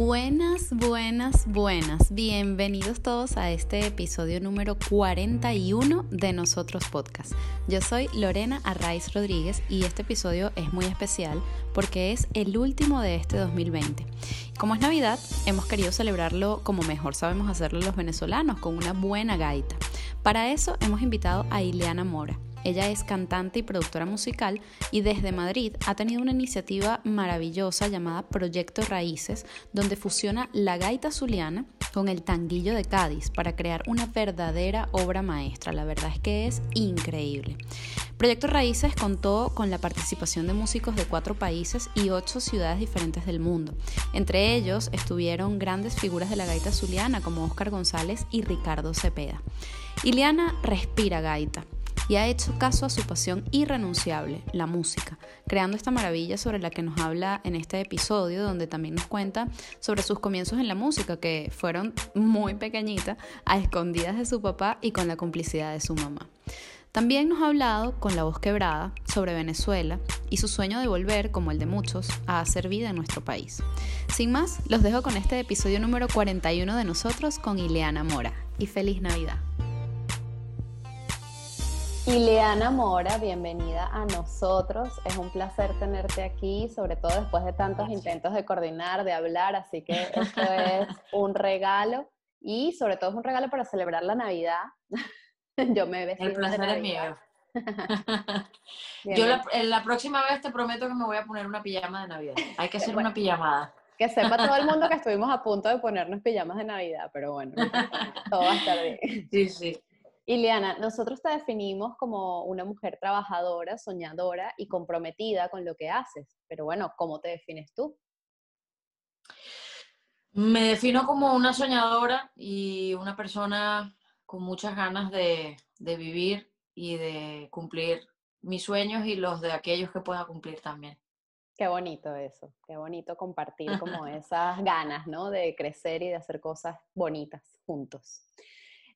Buenas, buenas, buenas. Bienvenidos todos a este episodio número 41 de Nosotros Podcast. Yo soy Lorena Arraiz Rodríguez y este episodio es muy especial porque es el último de este 2020. Como es Navidad, hemos querido celebrarlo como mejor sabemos hacerlo los venezolanos, con una buena gaita. Para eso hemos invitado a Ileana Mora. Ella es cantante y productora musical y desde Madrid ha tenido una iniciativa maravillosa llamada Proyecto Raíces, donde fusiona la gaita zuliana con el tanguillo de Cádiz para crear una verdadera obra maestra. La verdad es que es increíble. Proyecto Raíces contó con la participación de músicos de cuatro países y ocho ciudades diferentes del mundo. Entre ellos estuvieron grandes figuras de la gaita zuliana como Óscar González y Ricardo Cepeda. Ileana respira gaita y ha hecho caso a su pasión irrenunciable, la música, creando esta maravilla sobre la que nos habla en este episodio, donde también nos cuenta sobre sus comienzos en la música, que fueron muy pequeñitas, a escondidas de su papá y con la complicidad de su mamá. También nos ha hablado, con la voz quebrada, sobre Venezuela y su sueño de volver, como el de muchos, a hacer vida en nuestro país. Sin más, los dejo con este episodio número 41 de nosotros con Ileana Mora. Y feliz Navidad. Ileana Mora, bienvenida a nosotros. Es un placer tenerte aquí, sobre todo después de tantos intentos de coordinar, de hablar, así que esto es un regalo y sobre todo es un regalo para celebrar la Navidad. Yo me vestí El placer es mío. Yo la, próxima vez te prometo que me voy a poner una pijama de Navidad. Hay que hacer una pijamada. Que sepa todo el mundo que estuvimos a punto de ponernos pijamas de Navidad, pero bueno, todo va a estar bien. Sí, sí. Ileana, nosotros te definimos como una mujer trabajadora, soñadora y comprometida con lo que haces, pero bueno, ¿cómo te defines tú? Me defino como una soñadora y una persona con muchas ganas de, vivir y de cumplir mis sueños y los de aquellos que pueda cumplir también. Qué bonito eso, qué bonito compartir como esas ganas, ¿no? De crecer y de hacer cosas bonitas juntos.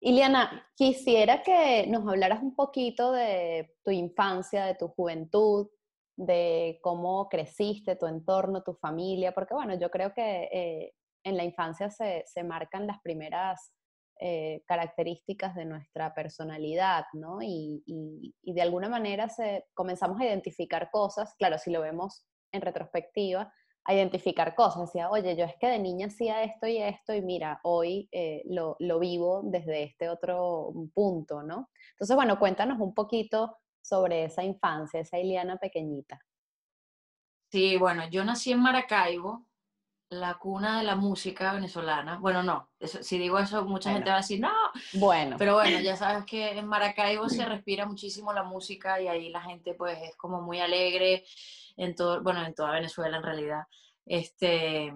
Iliana, quisiera que nos hablaras un poquito de tu infancia, de tu juventud, de cómo creciste, tu entorno, tu familia, porque bueno, yo creo que eh, en la infancia se, marcan las primeras eh, características de nuestra personalidad, ¿no? Y, y, de alguna manera se, comenzamos a identificar cosas, claro, si lo vemos en retrospectiva, a identificar cosas. Decía, oye, yo es que de niña hacía esto y esto y mira, hoy eh, lo, lo, vivo desde este otro punto, ¿no? Entonces, bueno, cuéntanos un poquito sobre esa infancia, esa Iliana pequeñita. Sí, bueno, yo nací en Maracaibo, la cuna de la música venezolana. Bueno, no, si digo eso, mucha gente va a decir, no. Bueno. Pero bueno, ya sabes que en Maracaibo se respira muchísimo la música y ahí la gente pues es como muy alegre en todo, bueno, en toda Venezuela en realidad. Este,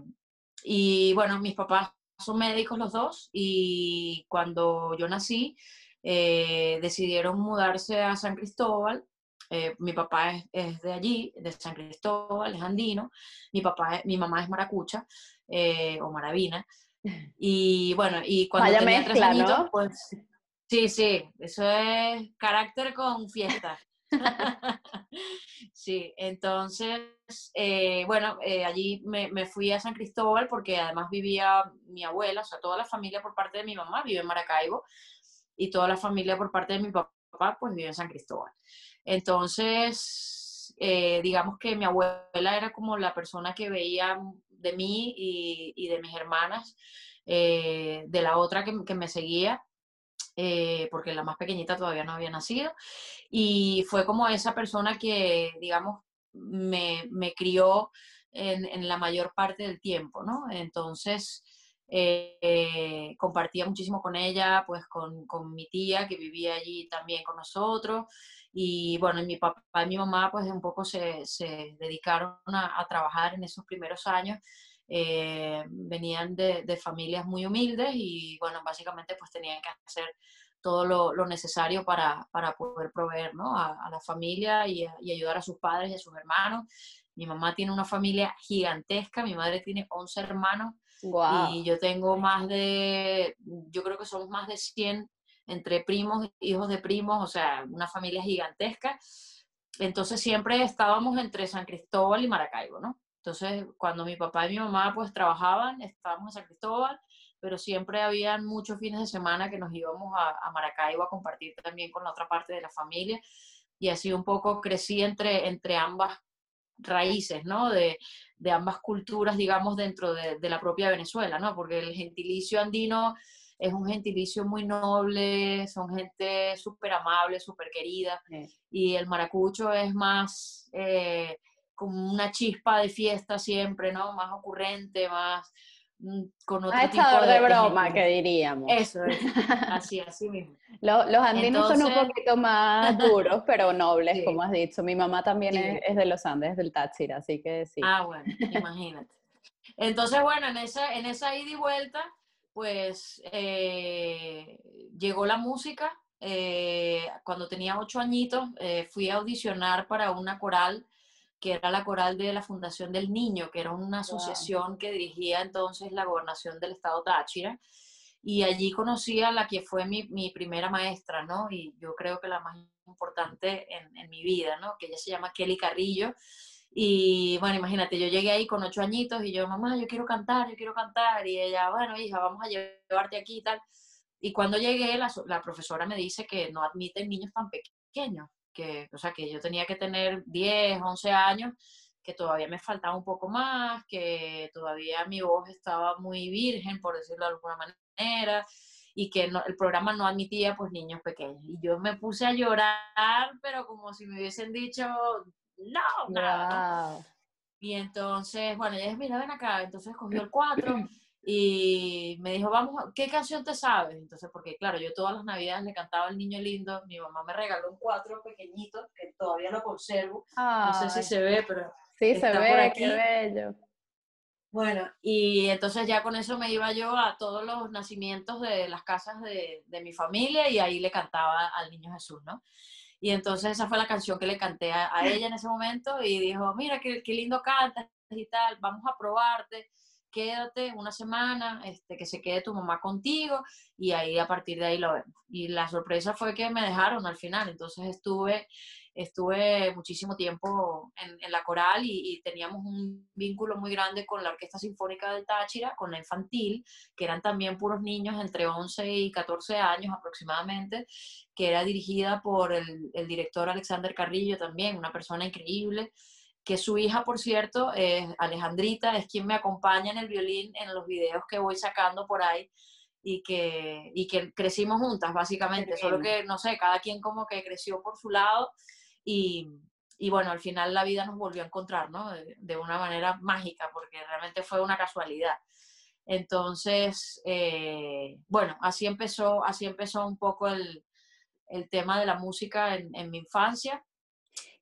y bueno, mis papás son médicos los dos y cuando yo nací eh, decidieron mudarse a San Cristóbal. Eh, mi papá es, de allí, de San Cristóbal, es andino. Mi, papá, mi mamá es maracucha eh, o maravina. Y bueno, y cuando tenía tres añitos, pues sí, sí, eso es carácter con fiesta. sí, entonces, eh, bueno, eh, allí me, fui a San Cristóbal porque además vivía mi abuela, o sea, toda la familia por parte de mi mamá vive en Maracaibo y toda la familia por parte de mi papá pues vive en San Cristóbal. Entonces, eh, digamos que mi abuela era como la persona que veía de mí y, de mis hermanas, de la otra que, me seguía, porque la más pequeñita todavía no había nacido. Y fue como esa persona que, digamos, me, me crió en, la mayor parte del tiempo, ¿no? Entonces, eh, compartía muchísimo con ella, pues con, con, mi tía que vivía allí también con nosotros. Y bueno, mi papá y mi mamá pues un poco se, se dedicaron a, a, trabajar en esos primeros años. Eh, venían de, de, familias muy humildes y bueno, básicamente pues tenían que hacer todo lo, necesario para, poder proveer a, la familia y, ayudar a sus padres y a sus hermanos. Mi mamá tiene una familia gigantesca, mi madre tiene 11 hermanos y yo tengo más de, yo creo que somos más de 100 entre primos, hijos de primos, o sea, una familia gigantesca. Entonces siempre estábamos entre San Cristóbal y Maracaibo, ¿no? Entonces, cuando mi papá y mi mamá pues trabajaban, estábamos en San Cristóbal, pero siempre habían muchos fines de semana que nos íbamos a, Maracaibo a compartir también con la otra parte de la familia. Y así un poco crecí entre, entre ambas raíces, ¿no? De, de ambas culturas, digamos, dentro de, de, la propia Venezuela, ¿no? Porque el gentilicio andino es un gentilicio muy noble, son gente súper amable, súper querida, sí. y el maracucho es más eh, como una chispa de fiesta siempre, ¿no? Más ocurrente, más mm, con otro tipo de, de broma, que diríamos. Eso, es, así, así mismo. Los, los andinos Entonces, son un poquito más duros, pero nobles, sí. como has dicho. Mi mamá también sí. es, es, de los Andes, del Táchira, así que sí. Ah, bueno, imagínate. Entonces, bueno, en esa, en esa ida y vuelta, pues eh, llegó la música. Eh, cuando tenía ocho añitos, eh, fui a audicionar para una coral, que era la coral de la Fundación del Niño, que era una asociación wow. que dirigía entonces la gobernación del estado Táchira. Y allí conocí a la que fue mi, mi, primera maestra, ¿no? Y yo creo que la más importante en, en mi vida, ¿no? Que ella se llama Kelly Carrillo. Y bueno, imagínate, yo llegué ahí con ocho añitos y yo, mamá, yo quiero cantar, yo quiero cantar. Y ella, bueno, hija, vamos a llevarte aquí y tal. Y cuando llegué, la, la profesora me dice que no admiten niños tan pequeños, que, o sea, que yo tenía que tener 10, 11 años, que todavía me faltaba un poco más, que todavía mi voz estaba muy virgen, por decirlo de alguna manera, y que no, el programa no admitía pues niños pequeños. Y yo me puse a llorar, pero como si me hubiesen dicho, no, nada. Wow. Y entonces, bueno, ella dice, mira, ven acá. Entonces cogió el 4 y me dijo, vamos, ¿qué canción te sabes? Entonces, porque claro, yo todas las navidades le cantaba El Niño Lindo. Mi mamá me regaló un 4 pequeñito que todavía lo conservo. Ay. No sé si se ve, pero. Sí, se ve, por aquí. qué bello. Bueno, y entonces ya con eso me iba yo a todos los nacimientos de las casas de, de mi familia y ahí le cantaba al Niño Jesús, ¿no? Y entonces esa fue la canción que le canté a, ella en ese momento y dijo, mira, qué, qué, lindo cantas y tal, vamos a probarte, quédate una semana, este, que se quede tu mamá contigo y ahí a partir de ahí lo vemos. Y la sorpresa fue que me dejaron al final, entonces estuve, estuve muchísimo tiempo en, en la coral y, y, teníamos un vínculo muy grande con la Orquesta Sinfónica del Táchira, con la infantil, que eran también puros niños entre 11 y 14 años aproximadamente, que era dirigida por el, el director Alexander Carrillo también, una persona increíble que su hija, por cierto, es Alejandrita, es quien me acompaña en el violín en los videos que voy sacando por ahí y que, y que crecimos juntas, básicamente, solo que, no sé, cada quien como que creció por su lado y, y bueno, al final la vida nos volvió a encontrar, ¿no? De, de, una manera mágica, porque realmente fue una casualidad. Entonces, eh, bueno, así empezó, así empezó un poco el, el tema de la música en, en mi infancia.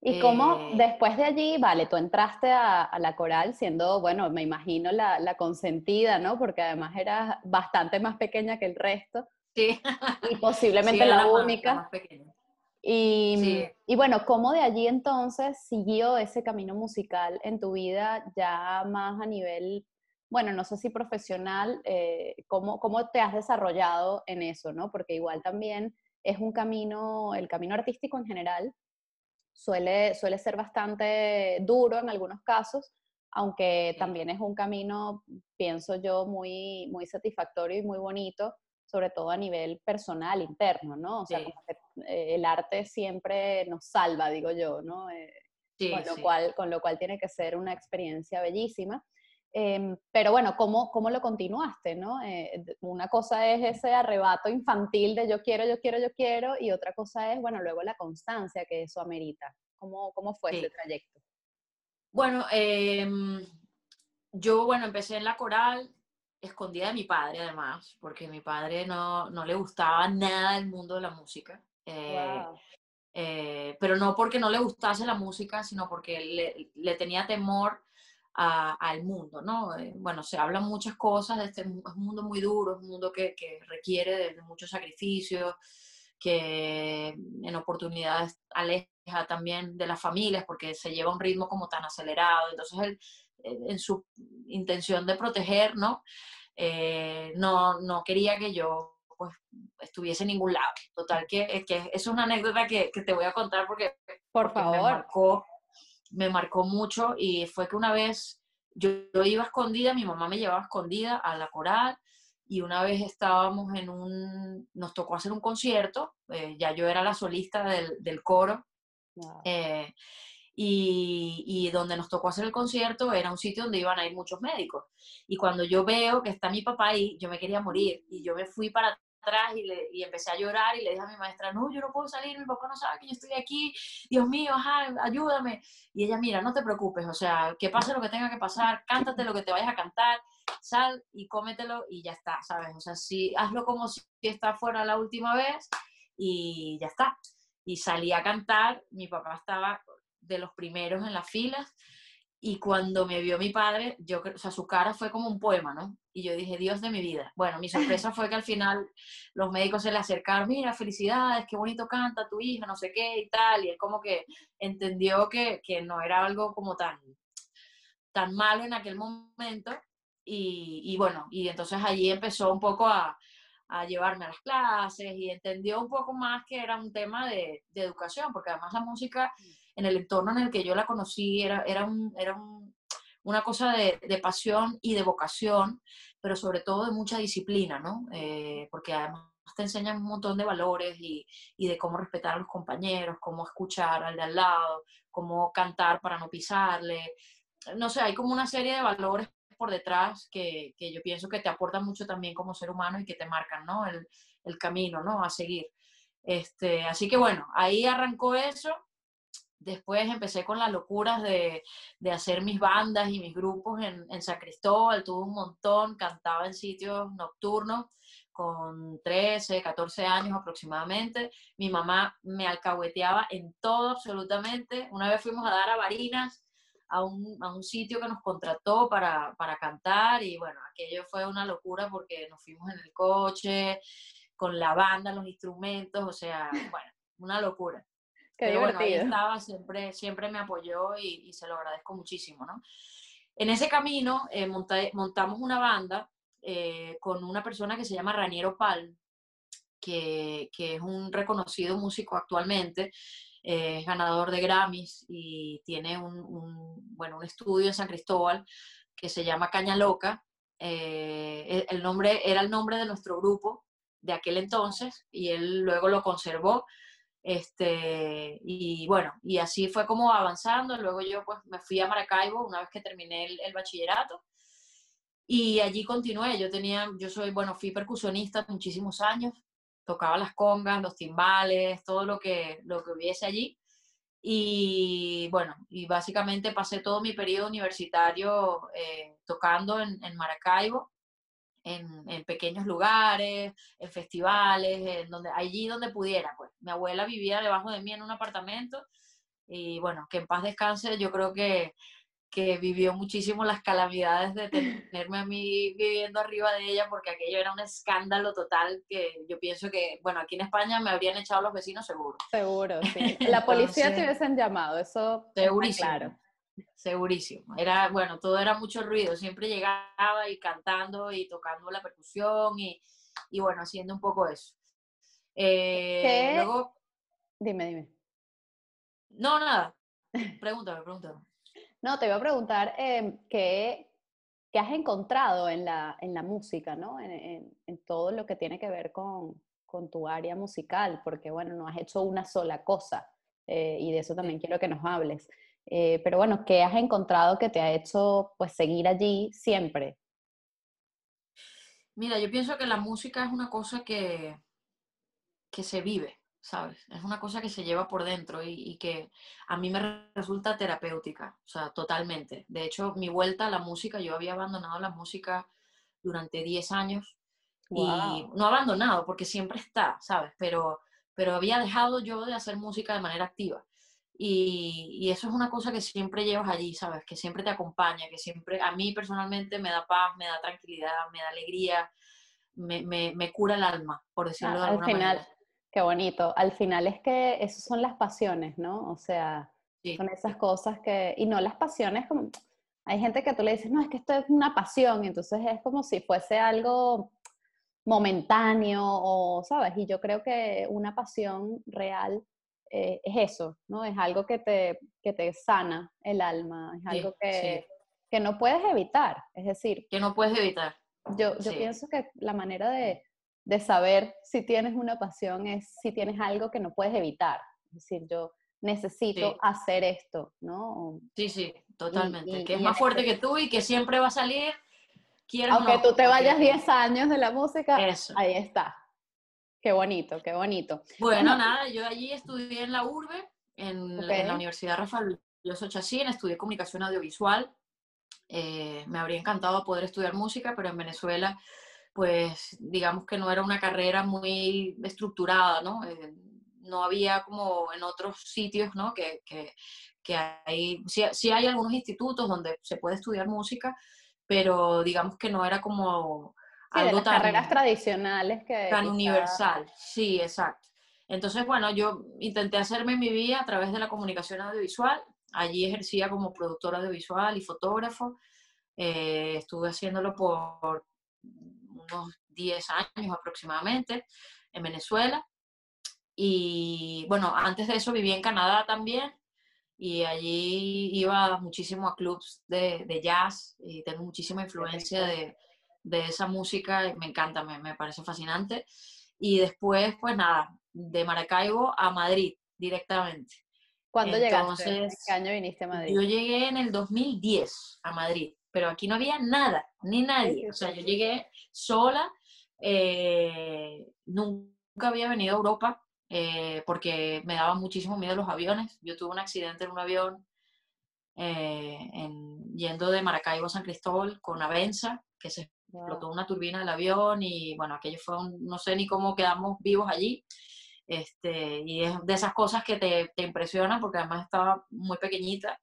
¿Y cómo eh, después de allí, vale, tú entraste a, a, la coral siendo, bueno, me imagino la, la, consentida, ¿no? Porque además eras bastante más pequeña que el resto. Sí. Y posiblemente sí, la única. Más, más y, sí. y, bueno, ¿cómo de allí entonces siguió ese camino musical en tu vida ya más a nivel, bueno, no sé si profesional, eh, ¿cómo, ¿cómo te has desarrollado en eso, no? Porque igual también es un camino, el camino artístico en general, suele, suele ser bastante duro en algunos casos, aunque también es un camino, pienso yo, muy, muy satisfactorio y muy bonito, sobre todo a nivel personal, interno, ¿no? O sea, sí. eh, el arte siempre nos salva, digo yo, ¿no? Eh, sí, con, lo sí. cual, con lo cual tiene que ser una experiencia bellísima. Eh, pero bueno, ¿cómo, ¿cómo, lo continuaste? ¿no? Eh, una cosa es ese arrebato infantil de yo quiero, yo quiero, yo quiero, y otra cosa es, bueno, luego la constancia que eso amerita. ¿Cómo, cómo fue sí. ese trayecto? Bueno, eh, yo, bueno, empecé en la coral, escondida de mi padre además, porque mi padre no, no le gustaba nada el mundo de la música. Wow. pero no porque no le gustase la música, sino porque le, le tenía temor a, al mundo, ¿no? Eh, bueno, se hablan muchas cosas de este es un mundo muy duro, es un mundo que, que requiere de, muchos sacrificios, que en oportunidades aleja también de las familias porque se lleva un ritmo como tan acelerado. Entonces, él, eh, en su intención de proteger, ¿no? Eh, no, no quería que yo pues, estuviese en ningún lado. Total, que, que es una anécdota que, que te voy a contar porque, Por porque favor. me marcó me marcó mucho y fue que una vez yo, iba escondida, mi mamá me llevaba escondida a la coral y una vez estábamos en un, nos tocó hacer un concierto, eh, ya yo era la solista del, del coro, eh, y, y, donde nos tocó hacer el concierto era un sitio donde iban a ir muchos médicos. Y cuando yo veo que está mi papá ahí, yo me quería morir y yo me fui para atrás y, le, y empecé a llorar y le dije a mi maestra, no, yo no puedo salir, mi papá no sabe que yo estoy aquí, Dios mío, ajá, ayúdame. Y ella, mira, no te preocupes, o sea, que pase lo que tenga que pasar, cántate lo que te vayas a cantar, sal y cómetelo y ya está, ¿sabes? O sea, si, hazlo como si está fuera la última vez y ya está. Y salí a cantar, mi papá estaba de los primeros en las filas y cuando me vio mi padre, yo, o sea, su cara fue como un poema, ¿no? Y yo dije, Dios de mi vida. Bueno, mi sorpresa fue que al final los médicos se le acercaron, mira, felicidades, qué bonito canta tu hija, no sé qué y tal. Y él como que entendió que, que no era algo como tan, tan malo en aquel momento. Y, y bueno, y entonces allí empezó un poco a, a llevarme a las clases y entendió un poco más que era un tema de, de educación, porque además la música en el entorno en el que yo la conocí era, era, un, era una cosa de, de, pasión y de vocación, pero sobre todo de mucha disciplina, ¿no? Eh, porque además te enseñan un montón de valores y, y, de cómo respetar a los compañeros, cómo escuchar al de al lado, cómo cantar para no pisarle. No sé, hay como una serie de valores por detrás que, que yo pienso que te aportan mucho también como ser humano y que te marcan, ¿no? El, el camino, ¿no? A seguir. Este, así que bueno, ahí arrancó eso Después empecé con las locuras de, de, hacer mis bandas y mis grupos en, en San Cristóbal, tuve un montón, cantaba en sitios nocturnos con 13, 14 años aproximadamente. Mi mamá me alcahueteaba en todo absolutamente. Una vez fuimos a dar a Barinas, a un, a un sitio que nos contrató para, para, cantar y bueno, aquello fue una locura porque nos fuimos en el coche, con la banda, los instrumentos, o sea, bueno, una locura. Qué Pero bueno, ahí estaba, siempre, siempre me apoyó y, y, se lo agradezco muchísimo, ¿no? En ese camino eh, monta, montamos una banda eh, con una persona que se llama Raniero Pal, que, que es un reconocido músico actualmente, eh, es ganador de Grammys y tiene un, un, bueno, un estudio en San Cristóbal que se llama Caña Loca. Eh, el nombre era el nombre de nuestro grupo de aquel entonces y él luego lo conservó este, y bueno, y así fue como avanzando. Luego yo pues me fui a Maracaibo una vez que terminé el, bachillerato y allí continué. Yo tenía, yo soy, bueno, fui percusionista muchísimos años, tocaba las congas, los timbales, todo lo que, lo que hubiese allí. Y bueno, y básicamente pasé todo mi periodo universitario eh, tocando en, en Maracaibo en, pequeños lugares, en festivales, en donde, allí donde pudiera. Pues mi abuela vivía debajo de mí en un apartamento y bueno, que en paz descanse, yo creo que, que vivió muchísimo las calamidades de tenerme a mí viviendo arriba de ella porque aquello era un escándalo total que yo pienso que, bueno, aquí en España me habrían echado los vecinos seguro. Seguro, sí. La policía te hubiesen llamado, eso segurísimo. Claro. Segurísimo. Era, bueno, todo era mucho ruido. Siempre llegaba y cantando y tocando la percusión y, y bueno, haciendo un poco eso. Eh, luego... Dime, dime. No, nada. Pregúntame, pregúntame. no, te iba a preguntar eh, ¿qué, ¿qué, has encontrado en la, en la música, ¿no? En, en, en, todo lo que tiene que ver con, con, tu área musical, porque bueno, no has hecho una sola cosa eh, y de eso también quiero que nos hables. Eh, pero bueno, ¿qué has encontrado que te ha hecho pues seguir allí siempre? Mira, yo pienso que la música es una cosa que, que se vive, ¿sabes? Es una cosa que se lleva por dentro y, y, que a mí me resulta terapéutica, o sea, totalmente. De hecho, mi vuelta a la música, yo había abandonado la música durante 10 años wow. y no abandonado porque siempre está, ¿sabes? Pero, pero había dejado yo de hacer música de manera activa. Y, y, eso es una cosa que siempre llevas allí, ¿sabes? Que siempre te acompaña, que siempre, a mí personalmente me da paz, me da tranquilidad, me da alegría, me, me, me cura el alma, por decirlo ah, de alguna al final, manera. Qué bonito. Al final es que esas son las pasiones, ¿no? O sea, sí. son esas cosas que, y no las pasiones como, hay gente que tú le dices, no, es que esto es una pasión, y entonces es como si fuese algo momentáneo o, ¿sabes? Y yo creo que una pasión real eh, es eso, ¿no? Es algo que te, que te sana el alma, es algo que, sí. que no puedes evitar. Es decir, que no puedes evitar. Yo, yo pienso que la manera de, de, saber si tienes una pasión es si tienes algo que no puedes evitar. Es decir, yo necesito hacer esto, ¿no? Sí, sí, totalmente. que es más fuerte que tú y que siempre va a salir. Aunque tú te vayas 10 años de la música, ahí está. Qué bonito, qué bonito. Bueno, nada, yo allí estudié en la URBE, en, la Universidad Rafael Lloso Chacín, estudié comunicación audiovisual. Eh, me habría encantado poder estudiar música, pero en Venezuela, pues digamos que no era una carrera muy estructurada, ¿no? Eh, no había como en otros sitios, ¿no? Que, que, que hay, sí, sí, hay algunos institutos donde se puede estudiar música, pero digamos que no era como algo tan, carreras tradicionales que tan universal. Sí, exacto. Entonces, bueno, yo intenté hacerme mi vida a través de la comunicación audiovisual. Allí ejercía como productor audiovisual y fotógrafo. Eh, estuve haciéndolo por unos 10 años aproximadamente en Venezuela. Y bueno, antes de eso viví en Canadá también y allí iba muchísimo a clubs de, de jazz y tengo muchísima influencia de, de, esa música, me encanta, me, me, parece fascinante. Y después, pues nada, de Maracaibo a Madrid directamente. ¿Cuándo llegaste? ¿Qué año viniste a Madrid? Yo llegué en el 2010 a Madrid, pero aquí no había nada, ni nadie. O sea, yo llegué sola, eh, nunca había venido a Europa, eh, porque me daba muchísimo miedo los aviones. Yo tuve un accidente en un avión eh, yendo de Maracaibo a San Cristóbal con Avenza, que se explotó una turbina del avión y bueno, aquello fue un, no sé ni cómo quedamos vivos allí. Este, y es de esas cosas que te, te impresionan porque además estaba muy pequeñita,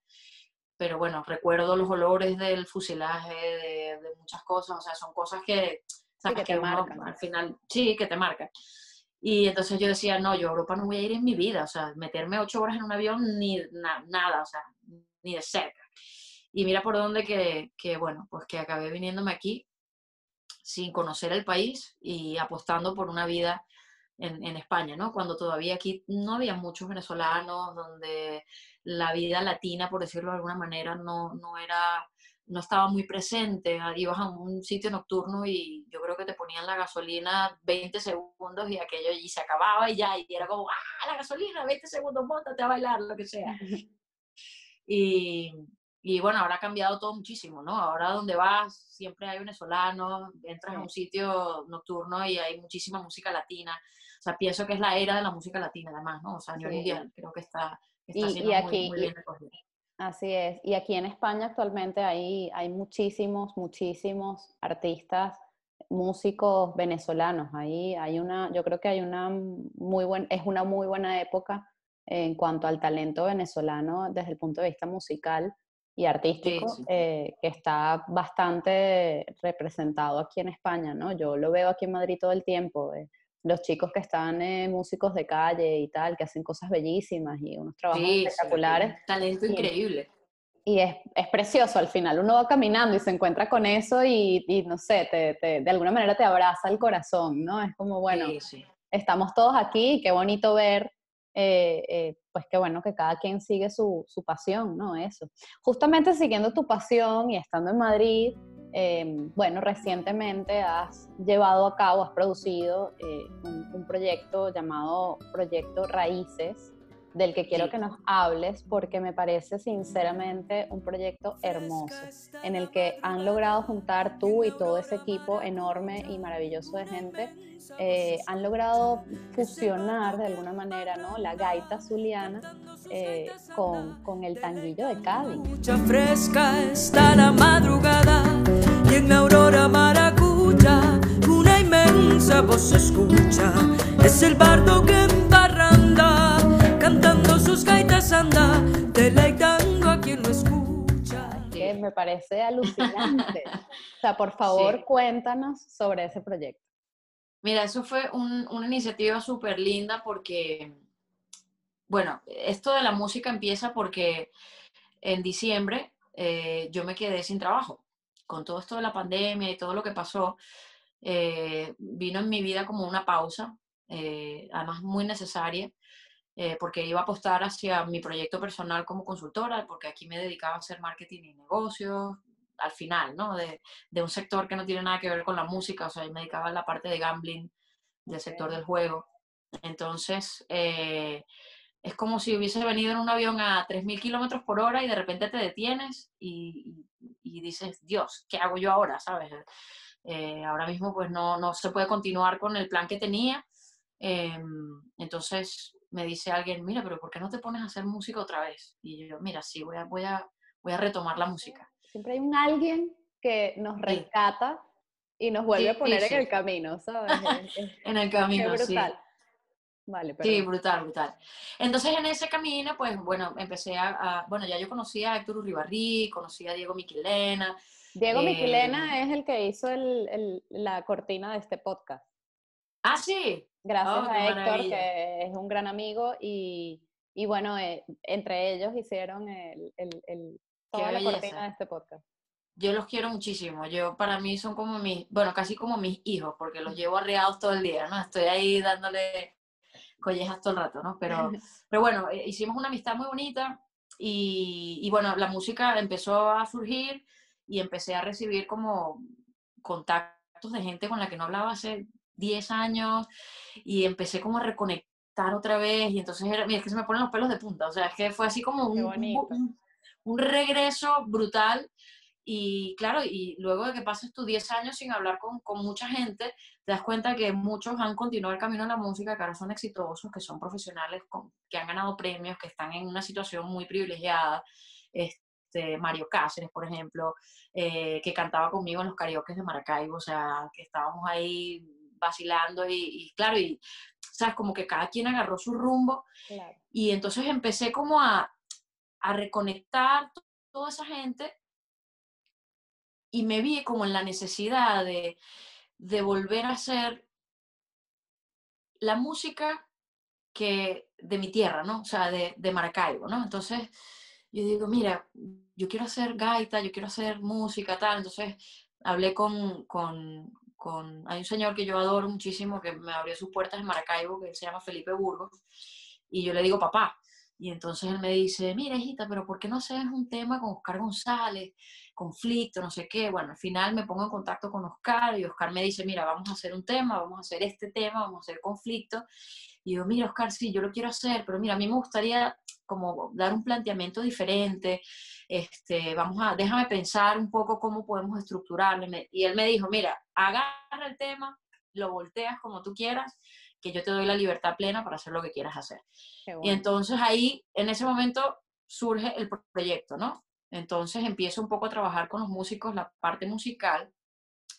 pero bueno, recuerdo los olores del fusilaje, de, muchas cosas, o sea, son cosas que, que, te marcan. al final, sí, que te marcan. Y entonces yo decía, no, yo a Europa no voy a ir en mi vida, o sea, meterme ocho horas en un avión, ni nada, o sea, ni de cerca. Y mira por dónde que, que, bueno, pues que acabé viniéndome aquí sin conocer el país y apostando por una vida en, en, España, ¿no? Cuando todavía aquí no había muchos venezolanos, donde la vida latina, por decirlo de alguna manera, no, no era no estaba muy presente. Ah, ibas a un sitio nocturno y yo creo que te ponían la gasolina 20 segundos y aquello y se acababa y ya, y era como, ah, la gasolina, 20 segundos, montate a bailar, lo que sea. Y, y bueno, ahora ha cambiado todo muchísimo, ¿no? Ahora donde vas siempre hay venezolanos, entras a un sitio nocturno y hay muchísima música latina. O sea, pienso que es la era de la música latina además, ¿no? O sea, a nivel mundial creo que está, está siendo y aquí, muy, bien recogido. Así es. Y aquí en España actualmente hay, hay muchísimos, muchísimos artistas, músicos venezolanos. Ahí hay una, yo creo que hay una muy buen, es una muy buena época en cuanto al talento venezolano desde el punto de vista musical y artístico, eh, que está bastante representado aquí en España, ¿no? Yo lo veo aquí en Madrid todo el tiempo. Eh, los chicos que están eh, músicos de calle y tal, que hacen cosas bellísimas y unos trabajos espectaculares. talento increíble. Y es, es, precioso al final, uno va caminando y se encuentra con eso y, y no sé, te, te, de alguna manera te abraza el corazón, ¿no? Es como, bueno, estamos todos aquí, qué bonito ver, eh, eh, pues qué bueno que cada quien sigue su, su pasión, ¿no? Eso. Justamente siguiendo tu pasión y estando en Madrid, Em, bueno, recientemente has llevado a cabo, has producido eh, un, proyecto llamado Proyecto Raíces, del que quiero que nos hables porque me parece sinceramente un proyecto hermoso, en el que han logrado juntar tú y todo ese equipo enorme y maravilloso de gente, eh, han logrado fusionar de alguna manera ¿no? la gaita zuliana eh, con, con, el tanguillo de Cádiz. Mucha fresca está la madrugada y en aurora maracuya una inmensa voz escucha, es el bardo que sus gaitas anda, deleitando a quien lo escucha. Que me parece alucinante. o sea, por favor, cuéntanos sobre ese proyecto. Mira, eso fue una iniciativa súper linda porque, bueno, esto de la música empieza porque en diciembre eh, yo me quedé sin trabajo. Con todo esto de la pandemia y todo lo que pasó, eh, vino en mi vida como una pausa, eh, además muy necesaria, eh, porque iba a apostar hacia mi proyecto personal como consultora, porque aquí me dedicaba a hacer marketing y negocios, al final, ¿no? De, de, un sector que no tiene nada que ver con la música, o sea, yo me dedicaba a la parte de gambling del sector del juego. Entonces, eh, es como si hubiese venido en un avión a 3.000 kilómetros por hora y de repente te detienes y, y, dices, Dios, ¿qué hago yo ahora? ¿Sabes? Eh, ahora mismo pues no, no se puede continuar con el plan que tenía. Em, entonces me dice alguien, mira, pero ¿por qué no te pones a hacer música otra vez? Y yo, mira, sí, voy a, voy a, voy a retomar la música. Siempre hay un alguien que nos rescata y nos vuelve a poner en el camino, ¿sabes? en el camino, sí. Vale, Sí, brutal, brutal. Entonces en ese camino, pues bueno, empecé a, bueno, ya yo conocía a Héctor Uribarri, conocía a Diego Miquilena. Diego Miquilena eh, es el que hizo el, la cortina de este podcast. Ah, sí. Gracias oh, a Héctor, que es un gran amigo, y, y bueno, eh, entre ellos hicieron el, el, toda la cortina de este podcast. Yo los quiero muchísimo. Yo, para mí, son como mis, bueno, casi como mis hijos, porque los llevo arreados todo el día, ¿no? Estoy ahí dándole collejas todo el rato, ¿no? Pero, pero bueno, eh, hicimos una amistad muy bonita y, y, bueno, la música empezó a surgir y empecé a recibir como contactos de gente con la que no hablaba hace 10 años y empecé como a reconectar otra vez y entonces era, mira, es que se me ponen los pelos de punta, o sea, es que fue así como un, un, un regreso brutal y claro, y luego de que pases tus 10 años sin hablar con, con, mucha gente, te das cuenta que muchos han continuado el camino en la música, que ahora son exitosos, que son profesionales, con, que han ganado premios, que están en una situación muy privilegiada. Este, Mario Cáceres, por ejemplo, eh, que cantaba conmigo en los karaoke de Maracaibo, o sea, que estábamos ahí vacilando y, claro, y sabes, como que cada quien agarró su rumbo. Y entonces empecé como a, a reconectar toda esa gente y me vi como en la necesidad de, de volver a hacer la música que de mi tierra, ¿no? O sea, de, de, Maracaibo, ¿no? Entonces, yo digo, mira, yo quiero hacer gaita, yo quiero hacer música, tal. Entonces, hablé con, con, con, hay un señor que yo adoro muchísimo, que me abrió sus puertas en Maracaibo, que se llama Felipe Burgos, y yo le digo, papá, y entonces él me dice, mira, hijita, pero ¿por qué no haces un tema con Oscar González? Conflicto, no sé qué. Bueno, al final me pongo en contacto con Oscar y Oscar me dice, mira, vamos a hacer un tema, vamos a hacer este tema, vamos a hacer conflicto. Y yo, mira, Oscar, sí, yo lo quiero hacer, pero mira, a mí me gustaría como dar un planteamiento diferente. Este, vamos a, déjame pensar un poco cómo podemos estructurarlo. Y él me dijo, mira, agarra el tema, lo volteas como tú quieras que yo te doy la libertad plena para hacer lo que quieras hacer. Y entonces ahí, en ese momento, surge el proyecto, ¿no? Entonces empiezo un poco a trabajar con los músicos, la parte musical,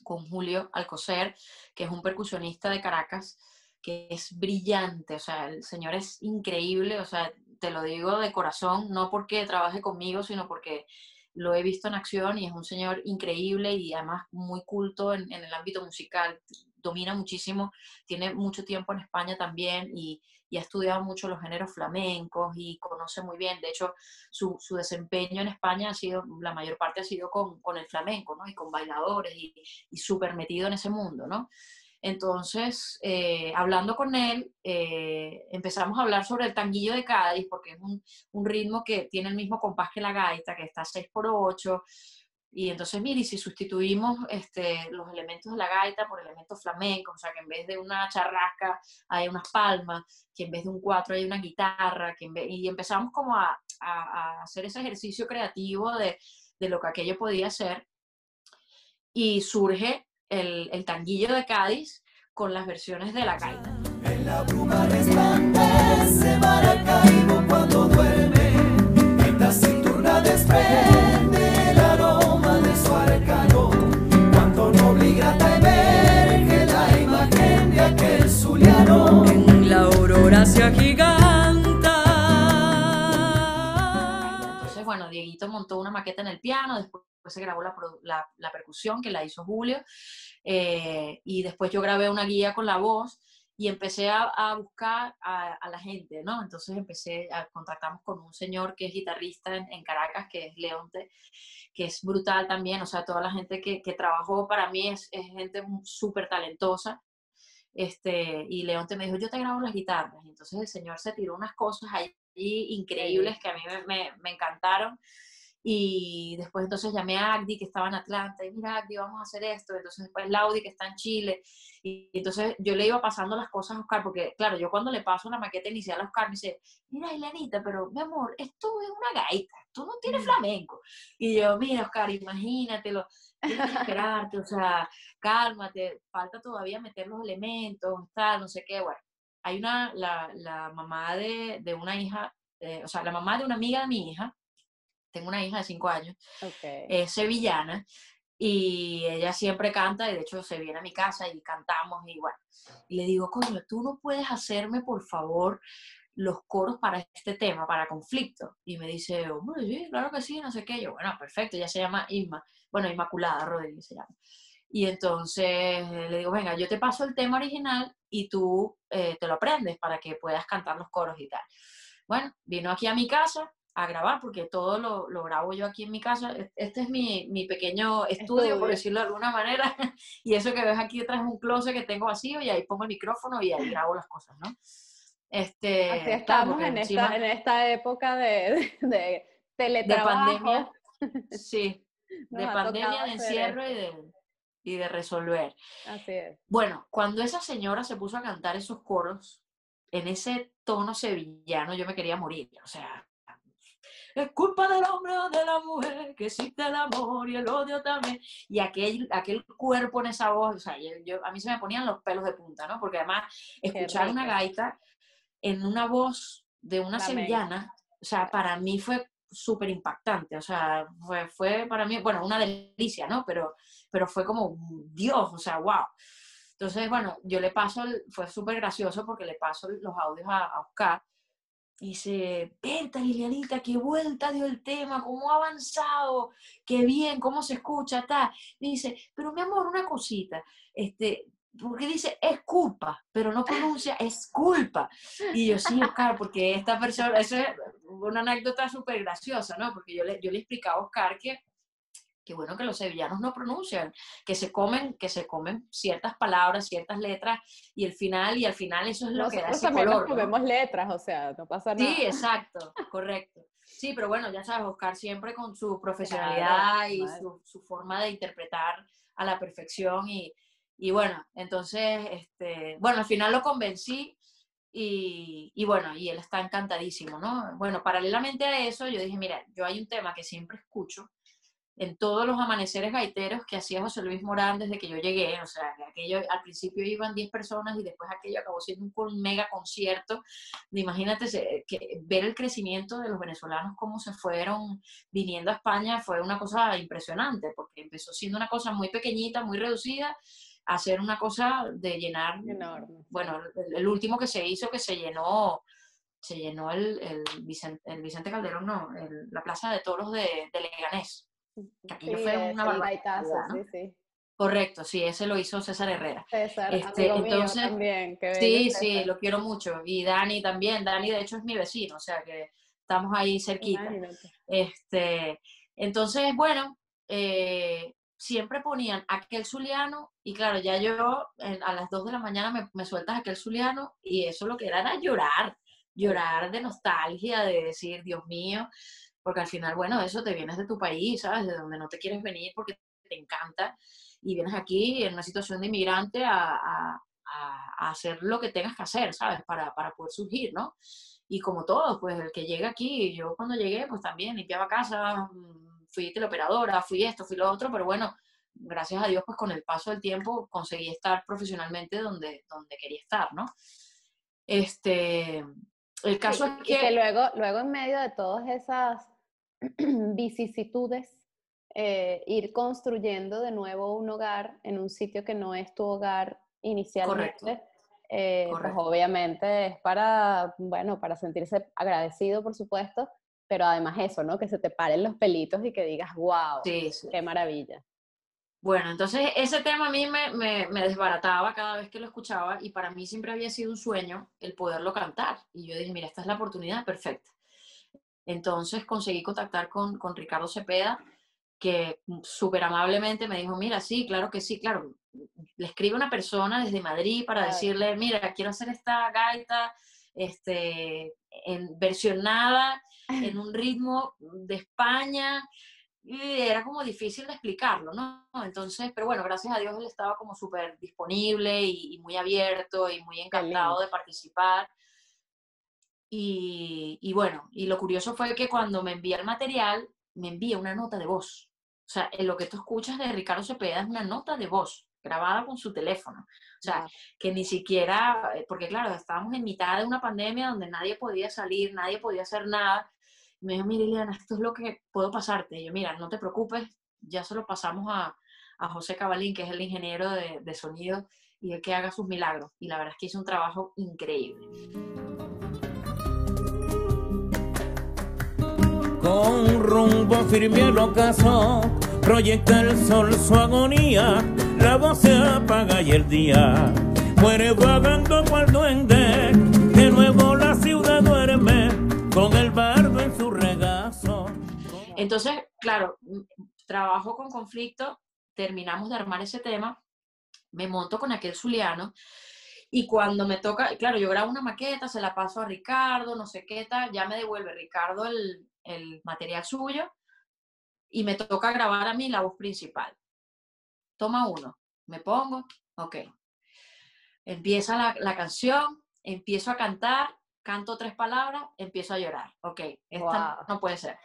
con Julio Alcocer, que es un percusionista de Caracas, que es brillante, o sea, el señor es increíble, o sea, te lo digo de corazón, no porque trabaje conmigo, sino porque lo he visto en acción y es un señor increíble y además muy culto en, el ámbito musical domina muchísimo, tiene mucho tiempo en España también y, ha estudiado mucho los géneros flamencos y conoce muy bien, de hecho, su, desempeño en España ha sido, la mayor parte ha sido con, el flamenco, ¿no? Y con bailadores y, y súper metido en ese mundo, ¿no? Entonces, eh, hablando con él, eh, empezamos a hablar sobre el tanguillo de Cádiz, porque es un, ritmo que tiene el mismo compás que la gaita, que está 6 por 8 y entonces, mire, si sustituimos este, los elementos de la gaita por elementos flamencos, o sea, que en vez de una charrasca hay unas palmas, que en vez de un cuatro hay una guitarra, que y empezamos como a, a, hacer ese ejercicio creativo de, de, lo que aquello podía ser. Y surge el, el tanguillo de Cádiz con las versiones de la gaita. En la bruma resplandece Maracaibo cuando duerme, en la cintura desprende el aroma cuando noble grata emerge la imagen de aquel zuliano. En la aurora se agiganta. Entonces, bueno, Dieguito montó una maqueta en el piano, después se grabó la, la, la percusión que la hizo Julio, eh, y después yo grabé una guía con la voz y empecé a, buscar a, la gente, ¿no? Entonces empecé, a contactamos con un señor que es guitarrista en, en Caracas, que es Leonte, que es brutal también, o sea, toda la gente que, que trabajó para mí es, es gente súper talentosa. Este, y Leonte me dijo, yo te grabo las guitarras. Y entonces el señor se tiró unas cosas ahí increíbles que a mí me, me, me encantaron. Y después entonces llamé a Agdi, que estaba en Atlanta, y mira, Agdi, vamos a hacer esto. Entonces después Laudi, que está en Chile. Y, entonces yo le iba pasando las cosas a Oscar, porque claro, yo cuando le paso una maqueta inicial a Oscar, me dice, mira, Elenita, pero mi amor, esto es una gaita, tú no tienes mm. flamenco. Y yo, mira, Oscar, imagínatelo, tienes que esperarte, o sea, cálmate, falta todavía meter los elementos, tal, no sé qué, bueno. Hay una, la, la mamá de, de una hija, eh, o sea, la mamá de una amiga de mi hija, tengo una hija de cinco años, es sevillana, y ella siempre canta, y de hecho se viene a mi casa y cantamos, y bueno, y le digo, coño, tú no puedes hacerme, por favor, los coros para este tema, para conflicto. Y me dice, hombre, sí, claro que sí, no sé qué. Yo, bueno, perfecto, ya se llama Inma, bueno, Inmaculada Rodríguez se llama. Y entonces le digo, venga, yo te paso el tema original y tú eh, te lo aprendes para que puedas cantar los coros y tal. Bueno, vino aquí a mi casa, a grabar, porque todo lo, lo, grabo yo aquí en mi casa. E, este es mi, mi pequeño estudio, por decirlo de alguna manera, y eso que ves aquí detrás es un closet que tengo vacío y ahí pongo el micrófono y ahí grabo las cosas, ¿no? Este, Así estamos en, esta, en esta época de, de, teletrabajo. De pandemia, sí, de pandemia, de encierro y de, y de resolver. Así es. Bueno, cuando esa señora se puso a cantar esos coros, en ese tono sevillano, yo me quería morir, o sea, es culpa del hombre o de la mujer que existe el amor y el odio también. Y aquel, aquel cuerpo en esa voz, o sea, yo, a mí se me ponían los pelos de punta, ¿no? Porque además escuchar una gaita en una voz de una sevillana, o sea, para mí fue súper impactante, o sea, fue, fue para mí, bueno, una delicia, ¿no? Pero, pero fue como, Dios, o sea, wow. Entonces, bueno, yo le paso, fue súper gracioso porque le paso los audios a, a Oscar dice, Berta Lilianita, qué vuelta dio el tema, cómo ha avanzado, qué bien, cómo se escucha, está. dice, pero mi amor, una cosita, este, porque dice, es culpa, pero no pronuncia, es culpa. Y yo, sí, Oscar, porque esta persona, eso es una anécdota súper graciosa, ¿no? Porque yo le, yo le explicaba a Oscar que qué bueno que los sevillanos no pronuncian, que se comen, que se comen ciertas palabras, ciertas letras, y el final, y al final eso es lo que da ese color. comemos letras, o sea, no pasa nada. Sí, exacto, correcto. Sí, pero bueno, ya sabes, Oscar siempre con su profesionalidad y su, su, forma de interpretar a la perfección, y, y bueno, entonces, este, bueno, al final lo convencí, y, y, bueno, y él está encantadísimo, ¿no? Bueno, paralelamente a eso, yo dije, mira, yo hay un tema que siempre escucho, en todos los amaneceres gaiteros que hacía José Luis Morán desde que yo llegué, o sea, aquello, al principio iban 10 personas y después aquello acabó siendo un mega concierto. Imagínate que ver el crecimiento de los venezolanos, cómo se fueron viniendo a España, fue una cosa impresionante, porque empezó siendo una cosa muy pequeñita, muy reducida, a ser una cosa de llenar, Enorme. bueno, el, último que se hizo, que se llenó se llenó el, el, Vicente, el Vicente Calderón, no, la Plaza de Toros de, de Leganés Aquello fue una barbaridad. sí, sí. Correcto, sí, ese lo hizo César Herrera. César, este, entonces, también. sí, sí, lo quiero mucho. Y Dani también. Dani, de hecho, es mi vecino, o sea que estamos ahí cerquita. Este, entonces, bueno, eh, siempre ponían aquel zuliano y claro, ya yo a las 2 de la mañana me, me, sueltas aquel zuliano y eso lo que era era llorar, llorar de nostalgia, de decir, Dios mío, porque al final, bueno, eso te vienes de tu país, ¿sabes? De donde no te quieres venir porque te encanta y vienes aquí en una situación de inmigrante a, a, a hacer lo que tengas que hacer, ¿sabes? Para, para, poder surgir, ¿no? Y como todo, pues el que llega aquí, yo cuando llegué, pues también limpiaba casa, mm, fui teleoperadora, fui esto, fui lo otro, pero bueno, gracias a Dios, pues con el paso del tiempo conseguí estar profesionalmente donde, donde quería estar, ¿no? Este, el caso es que... Y que luego, luego en medio de todas esas vicisitudes, eh, ir construyendo de nuevo un hogar en un sitio que no es tu hogar inicialmente. Eh, pues obviamente es para, bueno, para sentirse agradecido, por supuesto, pero además eso, ¿no? Que se te paren los pelitos y que digas, wow, qué maravilla. Bueno, entonces ese tema a mí me, me, me, desbarataba cada vez que lo escuchaba y para mí siempre había sido un sueño el poderlo cantar. Y yo dije, mira, esta es la oportunidad perfecta. Entonces conseguí contactar con, con Ricardo Cepeda, que súper amablemente me dijo, mira, sí, claro que sí, claro. Le escribe una persona desde Madrid para decirle, mira, quiero hacer esta gaita, este, en, versionada en un ritmo de España, y era como difícil de explicarlo, ¿no? Entonces, pero bueno, gracias a Dios él estaba como súper disponible y, muy abierto y muy encantado de participar. Y, y, bueno, y lo curioso fue que cuando me envía el material, me envía una nota de voz. O sea, en lo que tú escuchas de Ricardo Cepeda es una nota de voz grabada con su teléfono. O sea, que ni siquiera, eh, porque claro, estábamos en mitad de una pandemia donde nadie podía salir, nadie podía hacer nada. Y me dijo, mira, Liliana, esto es lo que puedo pasarte. Y yo, mira, no te preocupes, ya se lo pasamos a, a José Cabalín, que es el ingeniero de, de sonido, y el que haga sus milagros. Y la verdad es que hizo un trabajo increíble. Con rumbo firme al ocaso, proyecta el sol su agonía, la voz se apaga y el día muere vagando cual duende, de nuevo la ciudad duerme con el bardo en su regazo. Entonces, claro, trabajo con conflicto, terminamos de armar ese tema, me monto con aquel zuliano y cuando me toca, claro, yo grabo una maqueta, se la paso a Ricardo, no sé qué tal, ya me devuelve Ricardo el, el material suyo y me toca grabar a mí la voz principal. Toma uno, me pongo, ok. Empieza la, la canción, empiezo a cantar, canto tres palabras, empiezo a llorar. Ok, esta no puede ser.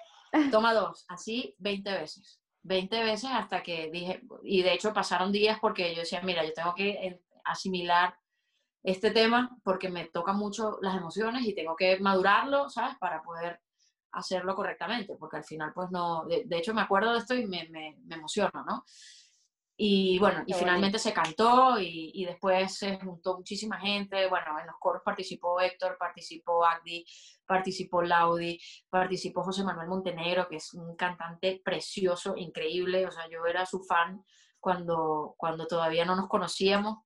Toma dos, así 20 veces. 20 veces hasta que dije, y de hecho pasaron días porque yo decía, mira, yo tengo que asimilar este tema porque me toca mucho las emociones y tengo que madurarlo, ¿sabes? Para poder hacerlo correctamente, porque al final, pues no, de, hecho me acuerdo de esto y me, me, me emociono, ¿no? Y bueno, y finalmente se cantó y, y, después se juntó muchísima gente. Bueno, en los coros participó Héctor, participó Agdi, participó Laudi, participó José Manuel Montenegro, que es un cantante precioso, increíble. O sea, yo era su fan cuando, cuando todavía no nos conocíamos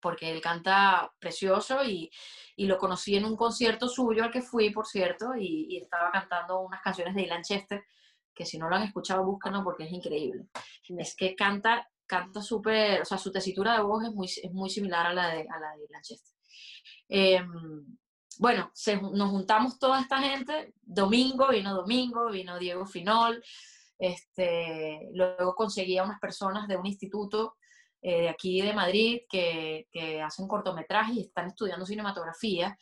porque él canta precioso y, y, lo conocí en un concierto suyo al que fui, por cierto, y, estaba cantando unas canciones de Ilan Chester, que si no lo han escuchado, búscanlo porque es increíble. Es que canta canta súper, o sea, su tesitura de voz es muy, es muy similar a la de, a la de Ilan Chester. Em, bueno, nos juntamos toda esta gente, domingo, vino Domingo, vino Diego Finol, este, luego conseguí a unas personas de un instituto eh, de aquí de Madrid que, que hacen cortometrajes y están estudiando cinematografía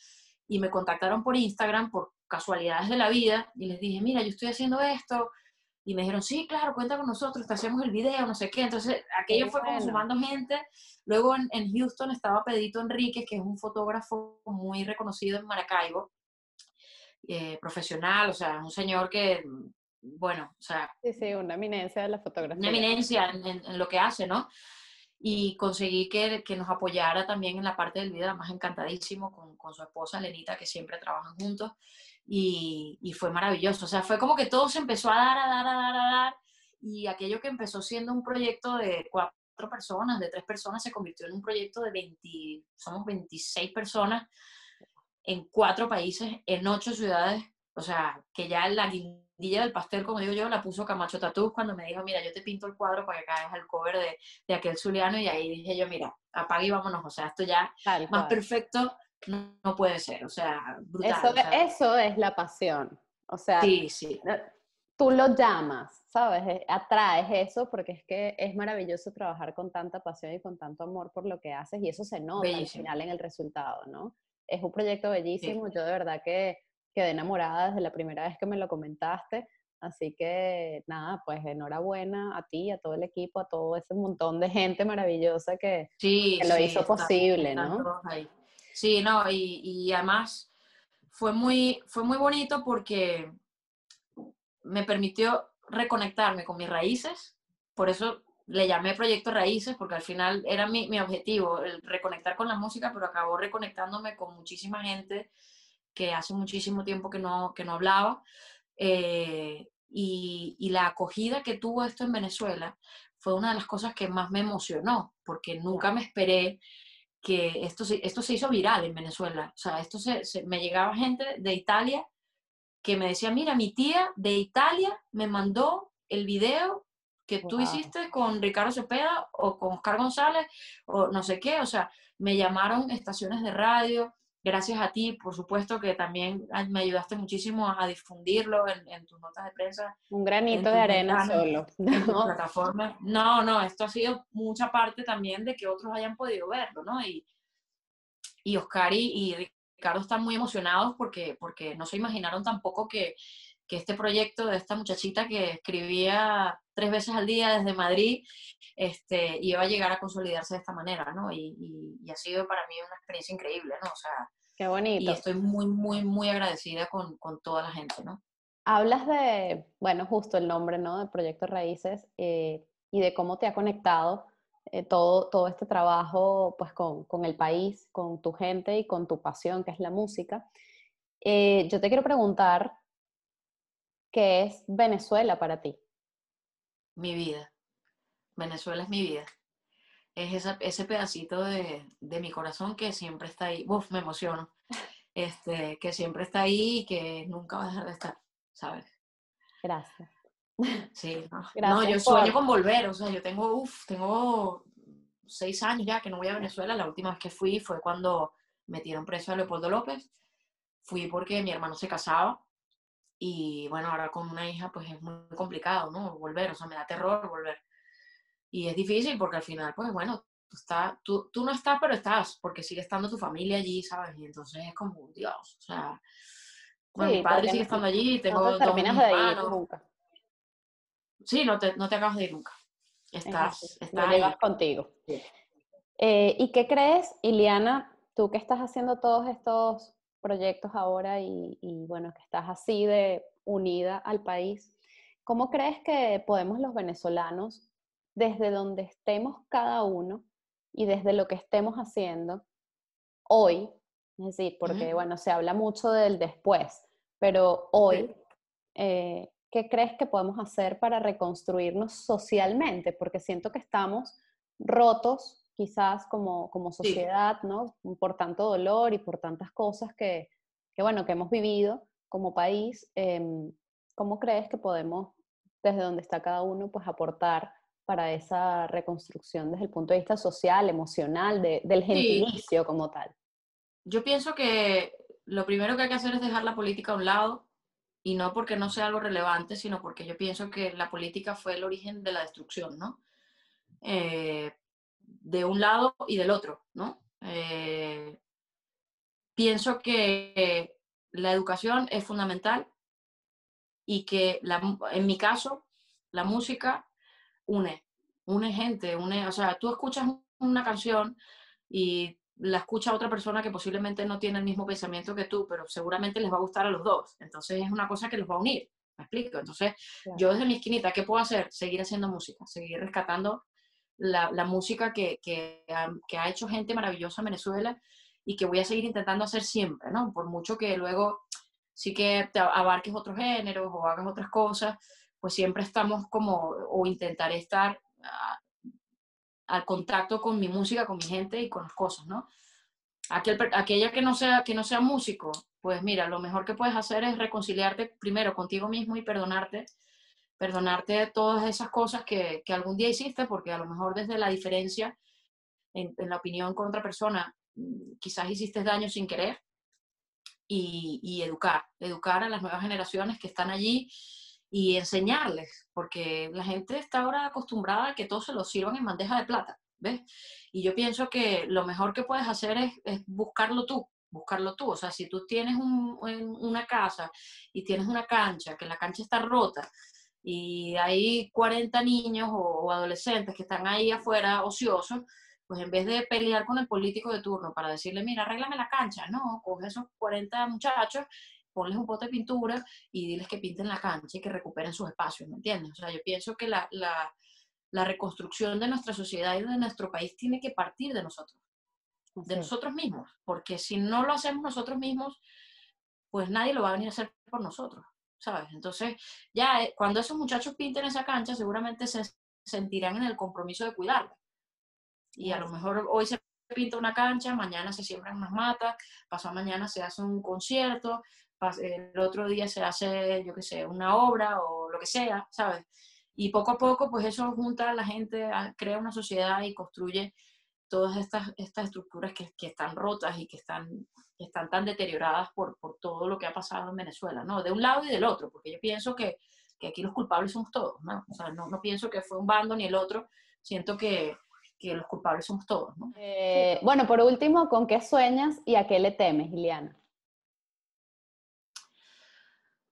y me contactaron por Instagram por casualidades de la vida y les dije, mira, yo estoy haciendo esto. Y me dijeron, sí, claro, cuenta con nosotros, te hacemos el video, no sé qué. Entonces, aquello fue como sumando gente. Luego en, en, Houston estaba Pedrito Enríquez, que es un fotógrafo muy reconocido en Maracaibo, eh, profesional, o sea, un señor que, bueno, o sea... Sí, sí, una eminencia de la fotografía. Una eminencia en, en lo que hace, ¿no? Y conseguí que, que, nos apoyara también en la parte del video, más encantadísimo con, con, su esposa Lenita, que siempre trabajan juntos, y, y, fue maravilloso. O sea, fue como que todo se empezó a dar, a dar, a dar, a dar, y aquello que empezó siendo un proyecto de cuatro personas, de tres personas, se convirtió en un proyecto de 20, somos 26 personas en cuatro países, en ocho ciudades, o sea, que ya la guindilla del pastel, como digo yo, la puso Camacho Tatú cuando me dijo, mira, yo te pinto el cuadro para que hagas el cover de, de, aquel zuliano, y ahí dije yo, mira, apaga y vámonos, o sea, esto ya más perfecto no, no, puede ser, o sea, brutal. Eso, o sea, eso es la pasión, o sea, sí, sí. tú lo llamas, ¿sabes? Eh, atraes eso porque es que es maravilloso trabajar con tanta pasión y con tanto amor por lo que haces y eso se nota bellísimo. al final en el resultado, ¿no? Es un proyecto bellísimo, sí. yo de verdad que quedé enamorada desde la primera vez que me lo comentaste. Así que nada, pues enhorabuena a ti, a todo el equipo, a todo ese montón de gente maravillosa que, sí, que lo sí, hizo está, posible, ¿no? Sí, no, y, y, además fue muy, fue muy bonito porque me permitió reconectarme con mis raíces, por eso le llamé Proyecto Raíces, porque al final era mi, mi objetivo, el reconectar con la música, pero acabó reconectándome con muchísima gente que hace muchísimo tiempo que no, que no hablaba. Eh, y, y, la acogida que tuvo esto en Venezuela fue una de las cosas que más me emocionó, porque nunca me esperé que esto, esto se hizo viral en Venezuela. O sea, esto se, se, me llegaba gente de Italia que me decía, mira, mi tía de Italia me mandó el video que tú wow. hiciste con Ricardo Cepeda o con Oscar González o no sé qué. O sea, me llamaron estaciones de radio, gracias a ti, por supuesto, que también me ayudaste muchísimo a difundirlo en, tus notas de prensa. Un granito de arena solo. En plataforma. No, no, esto ha sido mucha parte también de que otros hayan podido verlo, ¿no? Y, y Oscar y, Ricardo están muy emocionados porque, porque no se imaginaron tampoco que, que este proyecto de esta muchachita que escribía tres veces al día desde Madrid este, iba a llegar a consolidarse de esta manera, ¿no? Y, y, ha sido para mí una experiencia increíble, ¿no? O sea, Qué bonito. Y estoy muy, muy, muy agradecida con, con toda la gente, ¿no? Hablas de, bueno, justo el nombre, ¿no? De Proyecto Raíces eh, y de cómo te ha conectado eh, todo, todo este trabajo, pues, con, con, el país, con tu gente y con tu pasión, que es la música. Eh, yo te quiero preguntar, ¿qué es Venezuela para ti? Mi vida. Venezuela es mi vida. Es ese pedacito de, de, mi corazón que siempre está ahí. Uf, me emociono. Este, que siempre está ahí y que nunca va a dejar de estar, ¿sabes? Gracias. Sí, no, no yo sueño con volver. O sea, yo tengo, uf, tengo seis años ya que no voy a Venezuela. La última vez que fui fue cuando metieron preso a Leopoldo López. Fui porque mi hermano se casaba y bueno, ahora con una hija pues es muy complicado, ¿no? Volver, o sea, me da terror volver. Y es difícil porque al final, pues bueno, tú, está, tú, tú no estás, pero estás, porque sigue estando tu familia allí, ¿sabes? Y entonces es como, Dios, o sea, bueno, mi padre sigue estando allí, tengo no dos hermanos. nunca. Sí, no te, no te acabas de ir nunca. Estás, estás ahí. contigo. Eh, ¿Y qué crees, Iliana, tú que estás haciendo todos estos proyectos ahora y, bueno, que estás así de unida al país, ¿cómo crees que podemos los venezolanos, desde donde estemos cada uno y desde lo que estemos haciendo hoy, es decir, porque bueno, se habla mucho del después, pero hoy, eh, ¿qué crees que podemos hacer para reconstruirnos socialmente? Porque siento que estamos rotos quizás como, como sociedad, ¿no? Por tanto dolor y por tantas cosas que, que bueno, que hemos vivido como país. Em, ¿Cómo crees que podemos, desde donde está cada uno, pues aportar para esa reconstrucción desde el punto de vista social, emocional, del gentilicio como tal? Yo pienso que lo primero que hay que hacer es dejar la política a un lado y no porque no sea algo relevante, sino porque yo pienso que la política fue el origen de la destrucción, ¿no? Eh, de un lado y del otro, ¿no? Eh, pienso que la educación es fundamental y que en mi caso la música une, une gente, une, o sea, tú escuchas una canción y la escucha otra persona que posiblemente no tiene el mismo pensamiento que tú, pero seguramente les va a gustar a los dos. Entonces es una cosa que los va a unir. ¿Me explico? Entonces, yo desde mi esquinita, ¿qué puedo hacer? Seguir haciendo música, seguir rescatando la, música que, que, ha, hecho gente maravillosa en Venezuela y que voy a seguir intentando hacer siempre, ¿no? Por mucho que luego sí que te abarques otros géneros o hagas otras cosas, pues siempre estamos como, o intentaré estar al contacto con mi música, con mi gente y con las cosas, ¿no? Aquel, aquella que no, sea, que no sea músico, pues mira, lo mejor que puedes hacer es reconciliarte primero contigo mismo y perdonarte perdonarte todas esas cosas que, que, algún día hiciste, porque a lo mejor desde la diferencia en, la opinión con otra persona, mm, quizás hiciste daño sin querer, y, educar, educar a las nuevas generaciones que están allí y enseñarles, porque la gente está ahora acostumbrada a que todo se lo sirvan en bandeja de plata, ¿ves? Y yo pienso que lo mejor que puedes hacer es, buscarlo tú, buscarlo tú. O sea, si tú tienes un, una casa y tienes una cancha, que la cancha está rota, y hay 40 niños o, adolescentes que están ahí afuera ociosos, pues en vez de pelear con el político de turno para decirle, mira, arréglame la cancha, no, coge esos 40 muchachos, ponles un pote de pintura y diles que pinten la cancha y que recuperen sus espacios, ¿me entiendes? O sea, yo pienso que la, la, la reconstrucción de nuestra sociedad y de nuestro país tiene que partir de nosotros, de nosotros mismos, porque si no lo hacemos nosotros mismos, pues nadie lo va a venir a hacer por nosotros. ¿Sabes? Entonces, ya eh, cuando esos muchachos pinten esa cancha, seguramente se sentirán en el compromiso de cuidarla. Y a lo mejor hoy se pinta una cancha, mañana se siembran unas matas, pasado mañana se hace un concierto, el otro día se hace, yo qué sé, una obra o lo que sea, ¿sabes? Y poco a poco, pues eso junta a la gente, crea una sociedad y construye todas estas, estas estructuras que, que están rotas y que están, están tan deterioradas por, por todo lo que ha pasado en Venezuela, ¿no? De un lado y del otro, porque yo pienso que, que aquí los culpables somos todos, ¿no? O sea, no, no pienso que fue un bando ni el otro, siento que, que los culpables somos todos, ¿no? Eh, bueno, por último, ¿con qué sueñas y a qué le temes, Liliana?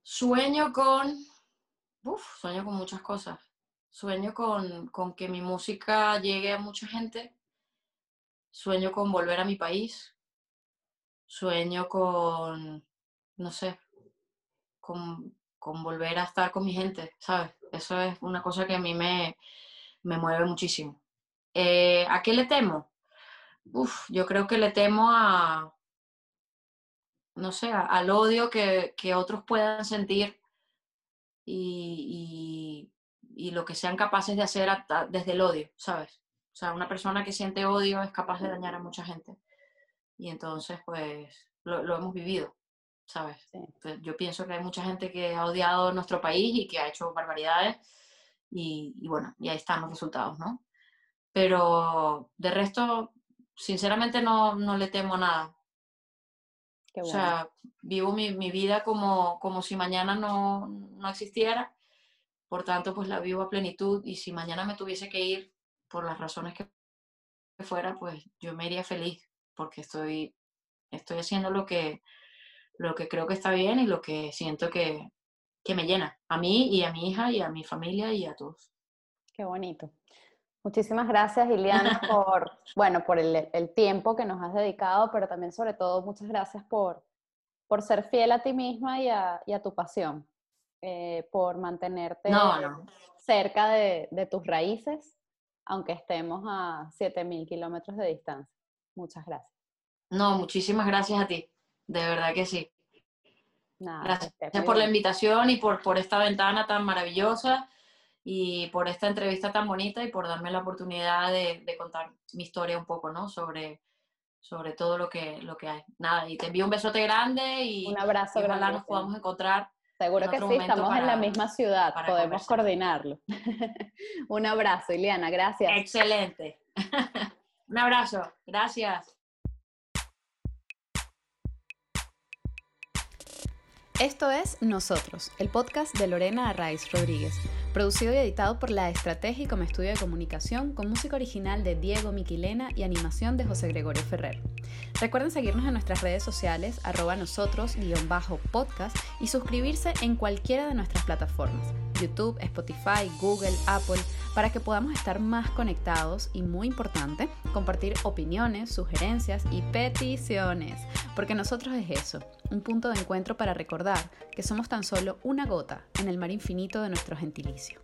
Sueño con, uf, sueño con muchas cosas. Sueño con, con que mi música llegue a mucha gente. Sueño con volver a mi país. Sueño con, no sé, con, con volver a estar con mi gente, ¿sabes? Eso es una cosa que a mí me, me mueve muchísimo. Eh, ¿A qué le temo? Uf, yo creo que le temo a, no sé, al odio que, que otros puedan sentir y, y- lo que sean capaces de hacer desde el odio, ¿sabes? O sea, una persona que siente odio es capaz de dañar a mucha gente. Y entonces, pues, lo, lo hemos vivido, ¿sabes? Sí. Entonces, yo pienso que hay mucha gente que ha odiado nuestro país y que ha hecho barbaridades y, y bueno, y ahí están los resultados, ¿no? Pero de resto, sinceramente no, no le temo nada. Qué O bueno. sea, vivo mi, mi vida como, como si mañana no, no existiera. Por tanto, pues la vivo a plenitud y si mañana me tuviese que ir por las razones que fuera, pues yo me iría feliz porque estoy, estoy haciendo lo que, lo que creo que está bien y lo que siento que, que me llena. A mí y a mi hija y a mi familia y a todos. Qué bonito. Muchísimas gracias, Liliana, por, bueno, por el, el tiempo que nos has dedicado, pero también sobre todo muchas gracias por, por ser fiel a ti misma y a, y a tu pasión, eh, por mantenerte No, no. cerca de, de tus raíces, aunque estemos a 7.000 kilómetros de distancia. Muchas gracias. No, muchísimas gracias a ti. De verdad que sí. Nada, Gracias por la invitación y por, por esta ventana tan maravillosa y por esta entrevista tan bonita y por darme la oportunidad de, de contar mi historia un poco, ¿no? Sobre, sobre todo lo que, lo que hay. Nada, y te envío un besote grande y, Un abrazo y ojalá nos grandísimo. podamos encontrar. Seguro en que sí, estamos en la para- misma ciudad, para podemos conversar. coordinarlo. Un abrazo, Liliana, gracias. Excelente. un abrazo. Gracias. Esto es Nosotros, el podcast de Lorena Arraiz Rodríguez, producido y editado por La Estrategia como estudio de comunicación, con música original de Diego Miquilena y animación de José Gregorio Ferrer. Recuerden seguirnos en nuestras redes sociales, arroba nosotros-podcast y suscribirse en cualquiera de nuestras plataformas, YouTube, Spotify, Google, Apple, para que podamos estar más conectados y, muy importante, compartir opiniones, sugerencias y peticiones, porque nosotros es eso, un punto de encuentro para recordar que somos tan solo una gota en el mar infinito de nuestro gentilicio.